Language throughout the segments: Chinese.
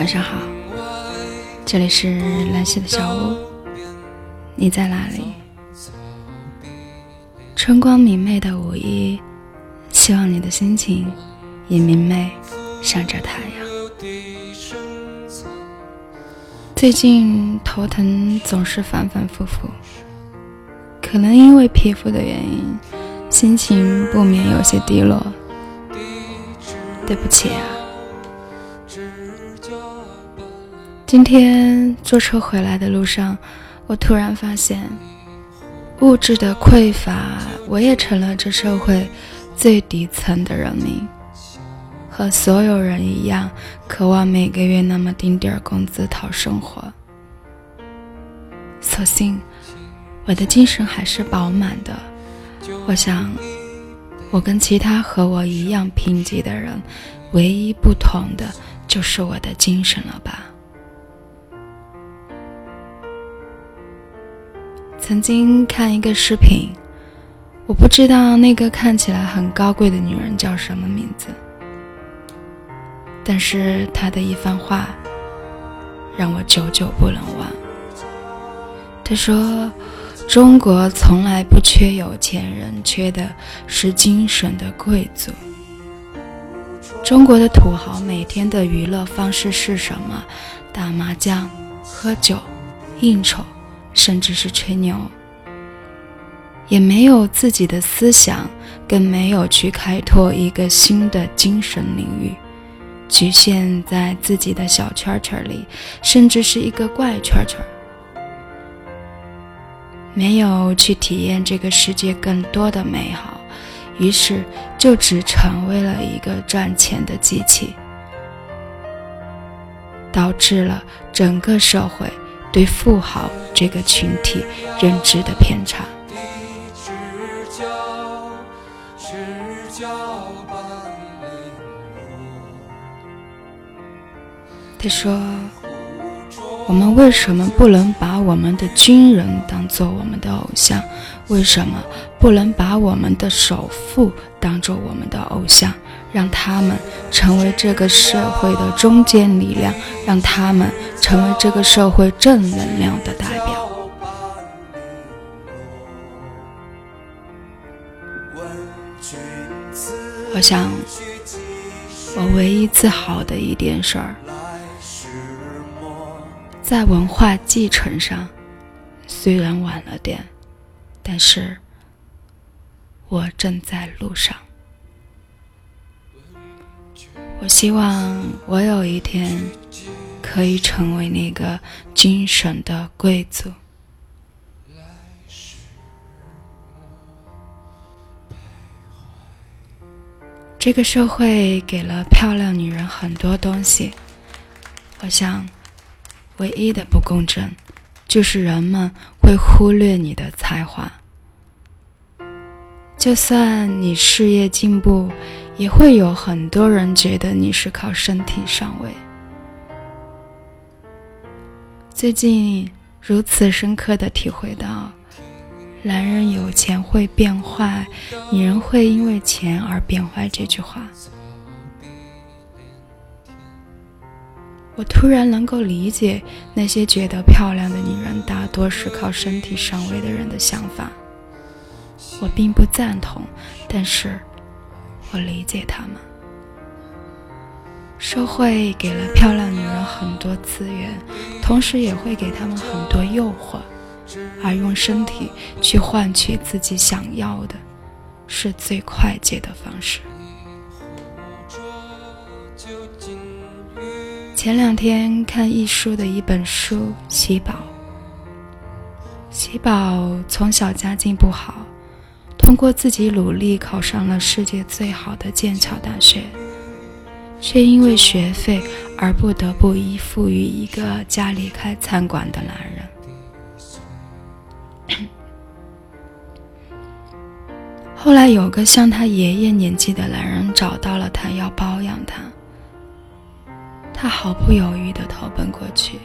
晚上好，这里是兰溪的小屋，你在哪里？春光明媚的五一，希望你的心情也明媚，像着太阳。最近头疼总是反反复复，可能因为皮肤的原因，心情不免有些低落。对不起啊。今天坐车回来的路上，我突然发现，物质的匮乏，我也成了这社会最底层的人民，和所有人一样，渴望每个月那么丁点儿工资讨生活。所幸，我的精神还是饱满的。我想，我跟其他和我一样贫瘠的人，唯一不同的就是我的精神了吧。曾经看一个视频，我不知道那个看起来很高贵的女人叫什么名字，但是她的一番话让我久久不能忘。她说：“中国从来不缺有钱人，缺的是精神的贵族。中国的土豪每天的娱乐方式是什么？打麻将、喝酒、应酬。”甚至是吹牛，也没有自己的思想，更没有去开拓一个新的精神领域，局限在自己的小圈圈里，甚至是一个怪圈圈，没有去体验这个世界更多的美好，于是就只成为了一个赚钱的机器，导致了整个社会。对富豪这个群体认知的偏差。他说：“我们为什么不能把我们的军人当做我们的偶像？为什么不能把我们的首富当做我们的偶像？”让他们成为这个社会的中坚力量，让他们成为这个社会正能量的代表。我想，我唯一自豪的一件事儿，在文化继承上，虽然晚了点，但是我正在路上。我希望我有一天可以成为那个精神的贵族。这个社会给了漂亮女人很多东西，我想，唯一的不公正就是人们会忽略你的才华。就算你事业进步。也会有很多人觉得你是靠身体上位。最近如此深刻的体会到，男人有钱会变坏，女人会因为钱而变坏这句话，我突然能够理解那些觉得漂亮的女人大多是靠身体上位的人的想法。我并不赞同，但是。我理解他们。社会给了漂亮女人很多资源，同时也会给他们很多诱惑，而用身体去换取自己想要的，是最快捷的方式。前两天看易书的一本书《喜宝》，喜宝从小家境不好。通过自己努力考上了世界最好的剑桥大学，却因为学费而不得不依附于一个家里开餐馆的男人。后来有个像他爷爷年纪的男人找到了他，要包养他。他毫不犹豫地投奔过去，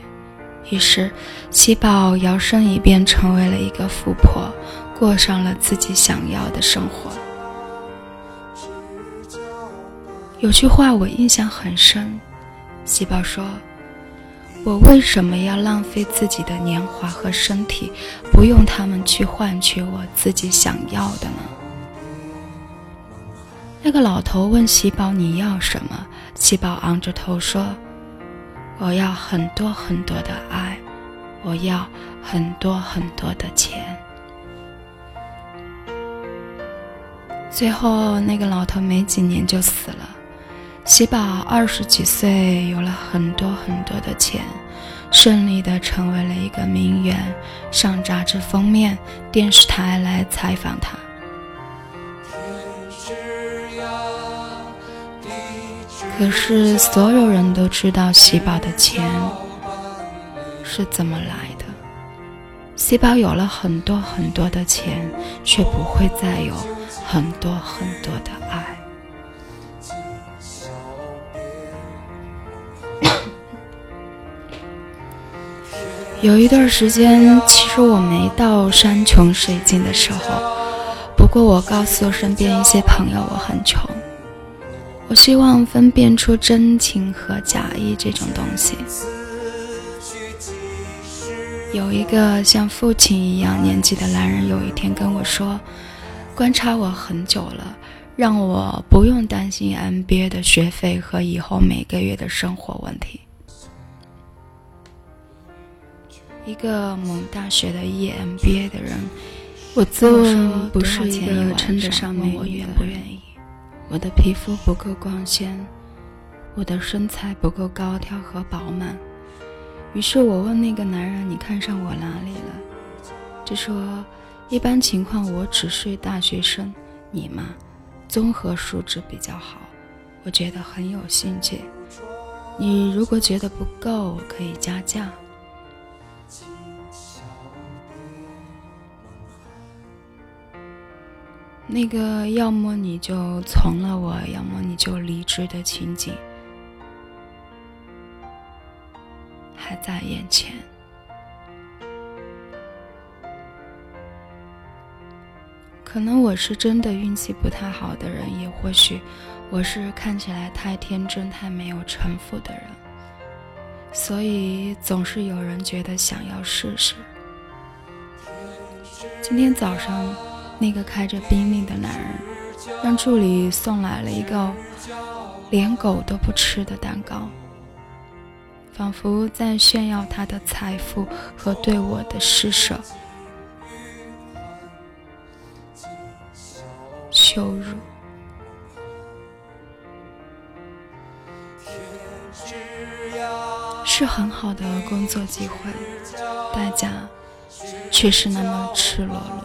于是喜宝摇身一变成为了一个富婆。过上了自己想要的生活。有句话我印象很深：细胞说：“我为什么要浪费自己的年华和身体，不用他们去换取我自己想要的呢？”那个老头问细胞：“你要什么？”细胞昂着头说：“我要很多很多的爱，我要很多很多的钱。”最后，那个老头没几年就死了。喜宝二十几岁，有了很多很多的钱，顺利的成为了一个名媛，上杂志封面，电视台来采访他。可是所有人都知道喜宝的钱是怎么来的。喜宝有了很多很多的钱，却不会再有很多很多的爱。有一段时间，其实我没到山穷水尽的时候。不过，我告诉身边一些朋友，我很穷。我希望分辨出真情和假意这种东西。有一个像父亲一样年纪的男人，有一天跟我说：“观察我很久了，让我不用担心 MBA 的学费和以后每个月的生活问题。”一个某大学的 EMBA 的人，我自问不是一个称得上美女的人。我的皮肤不够光鲜，我的身材不够高挑和饱满。于是我问那个男人：“你看上我哪里了？”就说：“一般情况我只是大学生，你嘛，综合素质比较好，我觉得很有兴趣。你如果觉得不够，可以加价。”那个要么你就从了我，要么你就离职的情景还在眼前。可能我是真的运气不太好的人，也或许我是看起来太天真、太没有城府的人，所以总是有人觉得想要试试。今天早上。那个开着宾利的男人，让助理送来了一个连狗都不吃的蛋糕，仿佛在炫耀他的财富和对我的施舍。羞辱，是很好的工作机会，代价却是那么赤裸裸。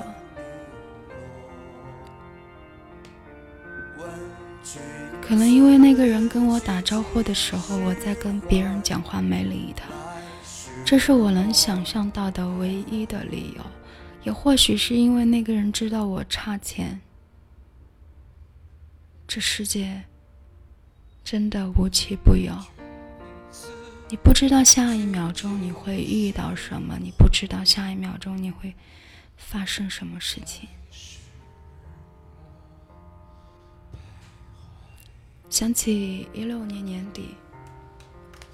可能因为那个人跟我打招呼的时候，我在跟别人讲话没理他，这是我能想象到的唯一的理由。也或许是因为那个人知道我差钱。这世界真的无奇不有，你不知道下一秒钟你会遇到什么，你不知道下一秒钟你会发生什么事情。想起一六年年底，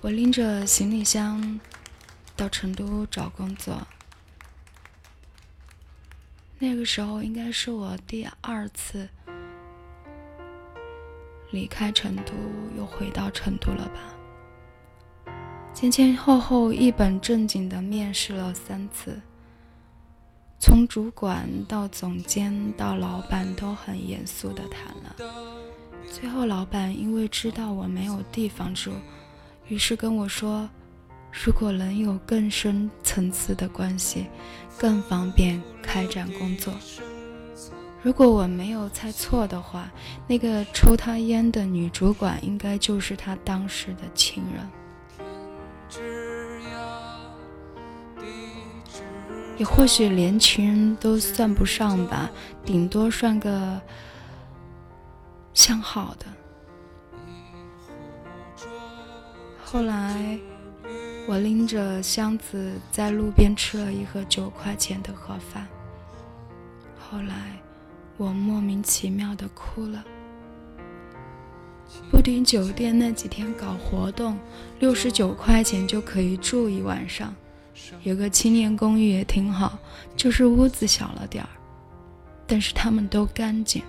我拎着行李箱到成都找工作。那个时候应该是我第二次离开成都，又回到成都了吧？前前后后一本正经的面试了三次，从主管到总监到老板都很严肃的谈了。最后，老板因为知道我没有地方住，于是跟我说：“如果能有更深层次的关系，更方便开展工作。”如果我没有猜错的话，那个抽他烟的女主管应该就是他当时的情人，也或许连情人都算不上吧，顶多算个。相好的。后来，我拎着箱子在路边吃了一盒九块钱的盒饭。后来，我莫名其妙的哭了。布丁酒店那几天搞活动，六十九块钱就可以住一晚上。有个青年公寓也挺好，就是屋子小了点儿，但是他们都干净。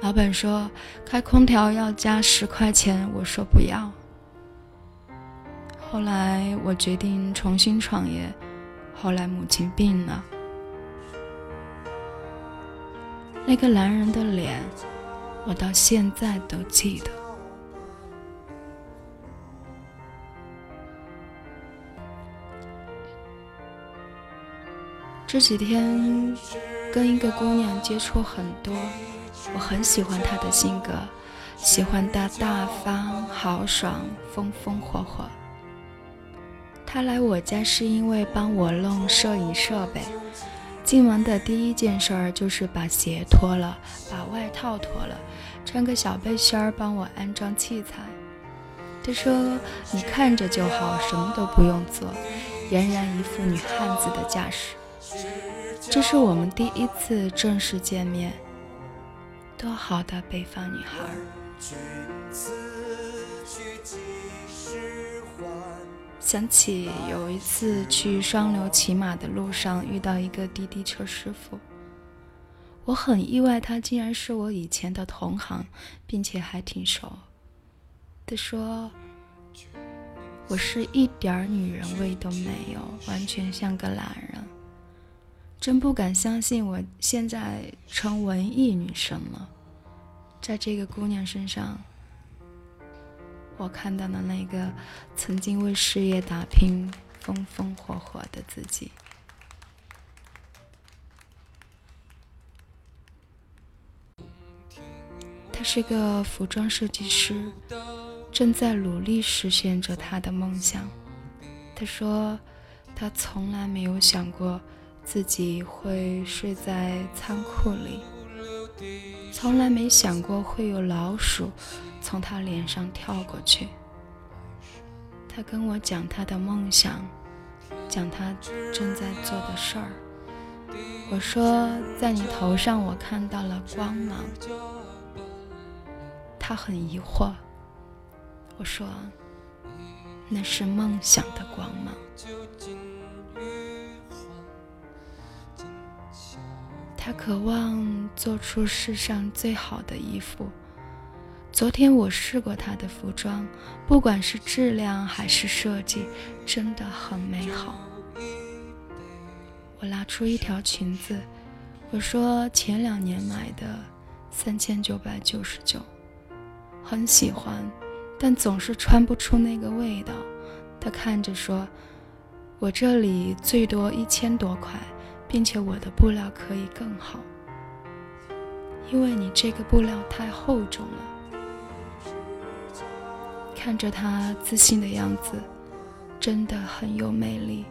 老板说开空调要加十块钱，我说不要。后来我决定重新创业，后来母亲病了。那个男人的脸，我到现在都记得。这几天跟一个姑娘接触很多，我很喜欢她的性格，喜欢她大方、豪爽、风风火火。她来我家是因为帮我弄摄影设备。进门的第一件事儿就是把鞋脱了，把外套脱了，穿个小背心儿帮我安装器材。他说：“你看着就好，什么都不用做，俨然一副女汉子的架势。”这是我们第一次正式见面，多好的北方女孩！想起有一次去双流骑马的路上遇到一个滴滴车师傅，我很意外，他竟然是我以前的同行，并且还挺熟。他说：“我是一点女人味都没有，完全像个懒人。”真不敢相信，我现在成文艺女神了，在这个姑娘身上。我看到了那个曾经为事业打拼、风风火火的自己。他是个服装设计师，正在努力实现着他的梦想。他说，他从来没有想过自己会睡在仓库里，从来没想过会有老鼠。从他脸上跳过去，他跟我讲他的梦想，讲他正在做的事儿。我说，在你头上我看到了光芒。他很疑惑。我说，那是梦想的光芒。他渴望做出世上最好的衣服。昨天我试过他的服装，不管是质量还是设计，真的很美好。我拿出一条裙子，我说前两年买的，三千九百九十九，很喜欢，但总是穿不出那个味道。他看着说：“我这里最多一千多块，并且我的布料可以更好，因为你这个布料太厚重了。”看着他自信的样子，真的很有魅力。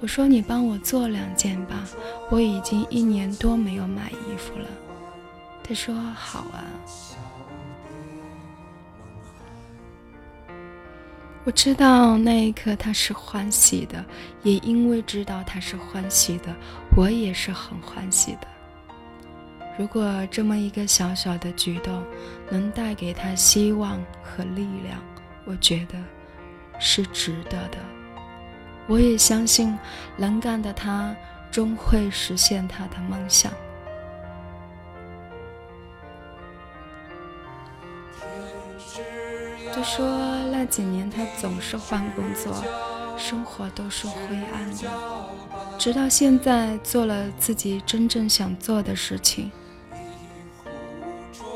我说：“你帮我做两件吧，我已经一年多没有买衣服了。”他说：“好啊。”我知道那一刻他是欢喜的，也因为知道他是欢喜的，我也是很欢喜的。如果这么一个小小的举动能带给他希望和力量，我觉得是值得的。我也相信能干的他终会实现他的梦想。他说那几年他总是换工作，生活都是灰暗的，直到现在做了自己真正想做的事情。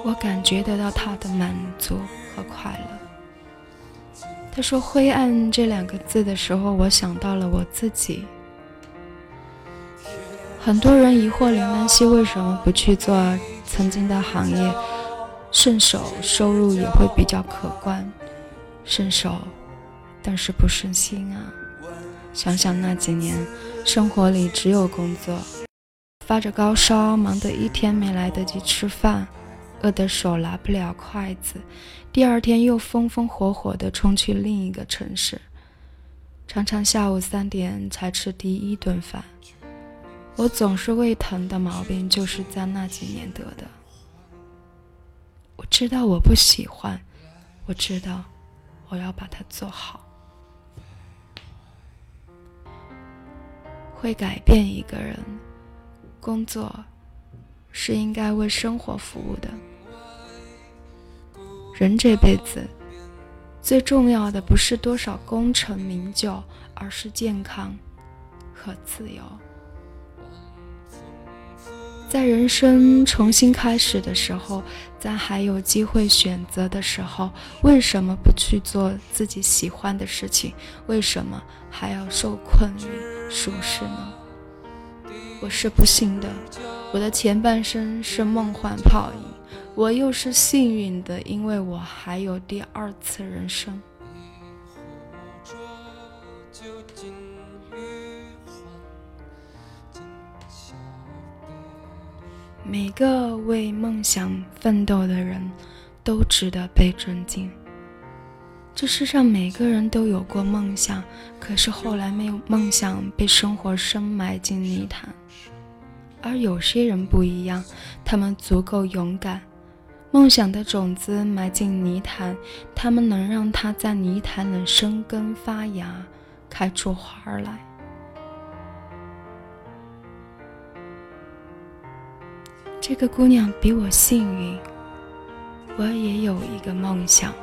我感觉得到他的满足和快乐。他说“灰暗”这两个字的时候，我想到了我自己。很多人疑惑林兰溪为什么不去做曾经的行业，顺手收入也会比较可观。顺手，但是不顺心啊！想想那几年，生活里只有工作，发着高烧，忙得一天没来得及吃饭。饿得手拿不了筷子，第二天又风风火火地冲去另一个城市，常常下午三点才吃第一顿饭。我总是胃疼的毛病，就是在那几年得的。我知道我不喜欢，我知道我要把它做好。会改变一个人，工作是应该为生活服务的。人这辈子最重要的不是多少功成名就，而是健康和自由。在人生重新开始的时候，在还有机会选择的时候，为什么不去做自己喜欢的事情？为什么还要受困于舒适呢？我是不幸的，我的前半生是梦幻泡影；我又是幸运的，因为我还有第二次人生。每个为梦想奋斗的人，都值得被尊敬。这世上每个人都有过梦想，可是后来没有梦想，被生活深埋进泥潭。而有些人不一样，他们足够勇敢，梦想的种子埋进泥潭，他们能让它在泥潭里生根发芽，开出花来。这个姑娘比我幸运，我也有一个梦想，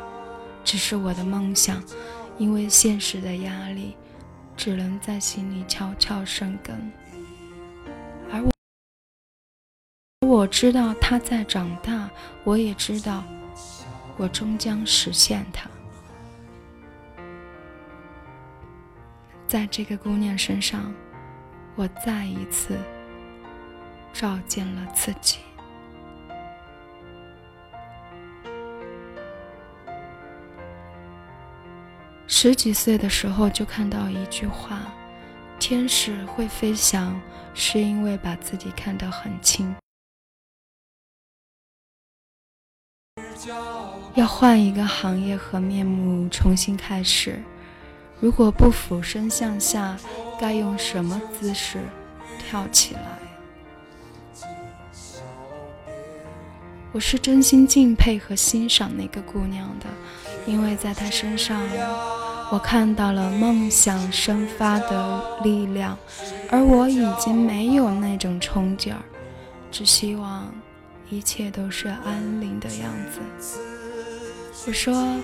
只是我的梦想因为现实的压力，只能在心里悄悄生根。而我，我知道她在长大，我也知道我终将实现它。在这个姑娘身上，我再一次。照见了自己。十几岁的时候就看到一句话：“天使会飞翔，是因为把自己看得很轻。”要换一个行业和面目重新开始，如果不俯身向下，该用什么姿势跳起来？我是真心敬佩和欣赏那个姑娘的，因为在她身上，我看到了梦想生发的力量，而我已经没有那种冲劲儿，只希望一切都是安宁的样子。我说，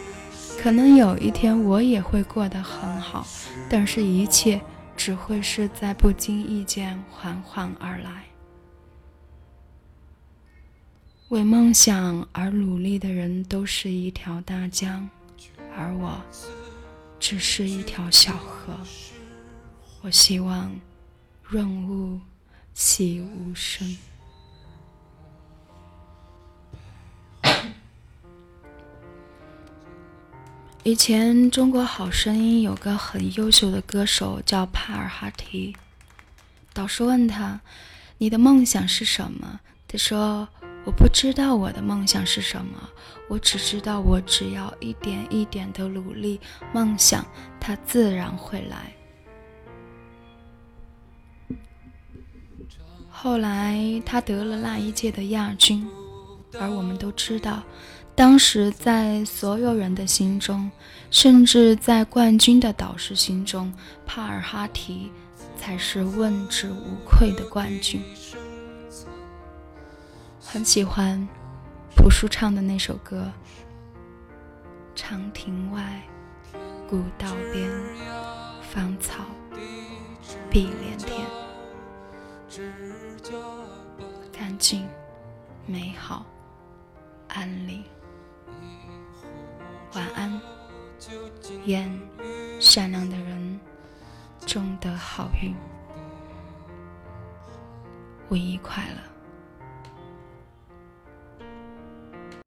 可能有一天我也会过得很好，但是一切只会是在不经意间缓缓而来。为梦想而努力的人都是一条大江，而我只是一条小河。我希望润物细无声。以前《中国好声音》有个很优秀的歌手叫帕尔哈提，导师问他：“你的梦想是什么？”他说。我不知道我的梦想是什么，我只知道我只要一点一点的努力，梦想它自然会来。后来他得了那一届的亚军，而我们都知道，当时在所有人的心中，甚至在冠军的导师心中，帕尔哈提才是问之无愧的冠军。很喜欢朴树唱的那首歌。长亭外，古道边，芳草碧连天，干净、美好、安宁。晚安，愿善良的人终得好运。五一快乐。